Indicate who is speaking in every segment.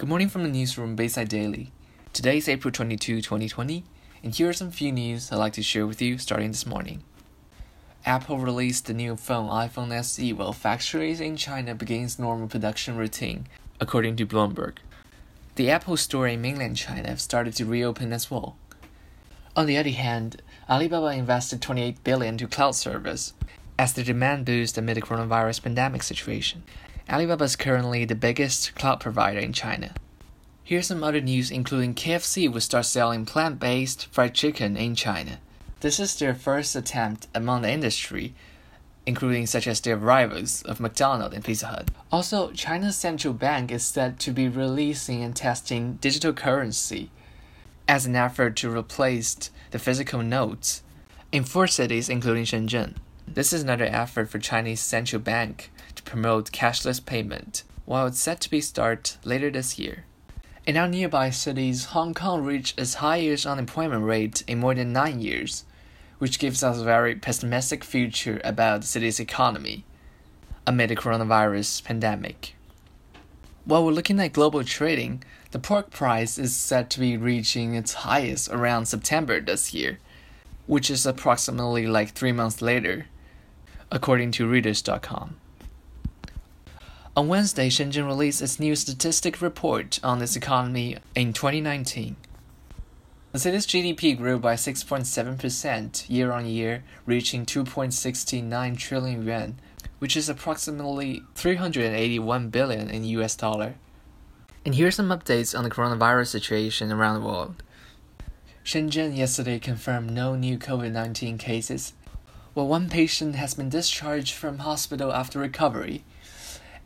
Speaker 1: Good morning from the newsroom Bayside Daily. Today is April 22, 2020, and here are some few news I'd like to share with you starting this morning. Apple released the new phone iPhone SE while factories in China begins normal production routine, according to Bloomberg. The Apple Store in mainland China have started to reopen as well. On the other hand, Alibaba invested 28 billion to cloud service as the demand boost amid the coronavirus pandemic situation. Alibaba is currently the biggest cloud provider in China. Here's some other news including KFC will start selling plant-based fried chicken in China. This is their first attempt among the industry, including such as their rivals of McDonald's and Pizza Hut. Also, China's central bank is said to be releasing and testing digital currency as an effort to replace the physical notes in four cities including Shenzhen. This is another effort for Chinese central bank to promote cashless payment, while it's set to be start later this year. In our nearby cities, Hong Kong reached its highest unemployment rate in more than nine years, which gives us a very pessimistic future about the city's economy amid the coronavirus pandemic. While we're looking at global trading, the pork price is said to be reaching its highest around September this year, which is approximately like three months later, according to Reuters.com. On Wednesday, Shenzhen released its new statistic report on its economy in 2019. The city's GDP grew by 6.7% year on year, reaching 2.69 trillion yuan, which is approximately 381 billion in US dollar. And here are some updates on the coronavirus situation around the world. Shenzhen yesterday confirmed no new COVID 19 cases, while one patient has been discharged from hospital after recovery.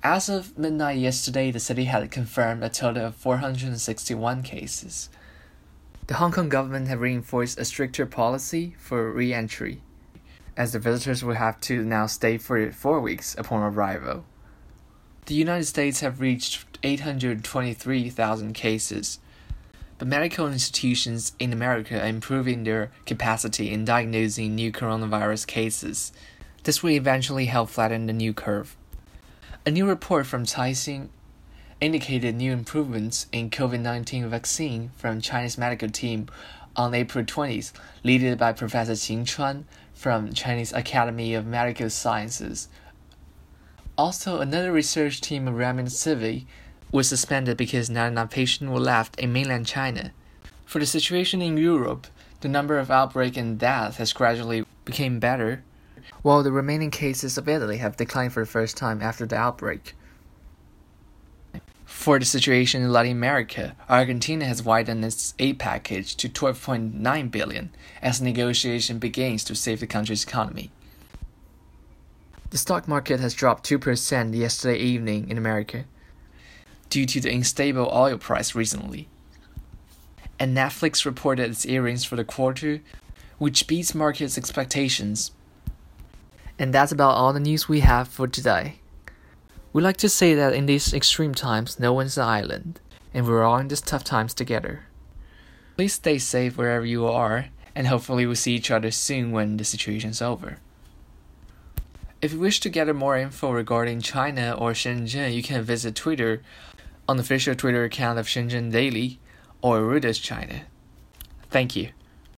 Speaker 1: As of midnight yesterday, the city had confirmed a total of 461 cases. The Hong Kong government have reinforced a stricter policy for re entry, as the visitors will have to now stay for four weeks upon arrival. The United States have reached 823,000 cases, but medical institutions in America are improving their capacity in diagnosing new coronavirus cases. This will eventually help flatten the new curve. A new report from Caixin indicated new improvements in COVID-19 vaccine from Chinese medical team on April 20th, led by Professor Qin Chuan from Chinese Academy of Medical Sciences. Also, another research team of Remdesivir was suspended because not enough patients were left in mainland China. For the situation in Europe, the number of outbreak and death has gradually become better while the remaining cases of Italy have declined for the first time after the outbreak. For the situation in Latin America, Argentina has widened its aid package to 12.9 billion as negotiation begins to save the country's economy. The stock market has dropped 2% yesterday evening in America due to the unstable oil price recently. And Netflix reported its earnings for the quarter, which beats market's expectations. And that's about all the news we have for today. We like to say that in these extreme times, no one's an island, and we're all in these tough times together. Please stay safe wherever you are, and hopefully we'll see each other soon when the situation's over. If you wish to gather more info regarding China or Shenzhen, you can visit Twitter on the official Twitter account of Shenzhen Daily or Reuters China. Thank you.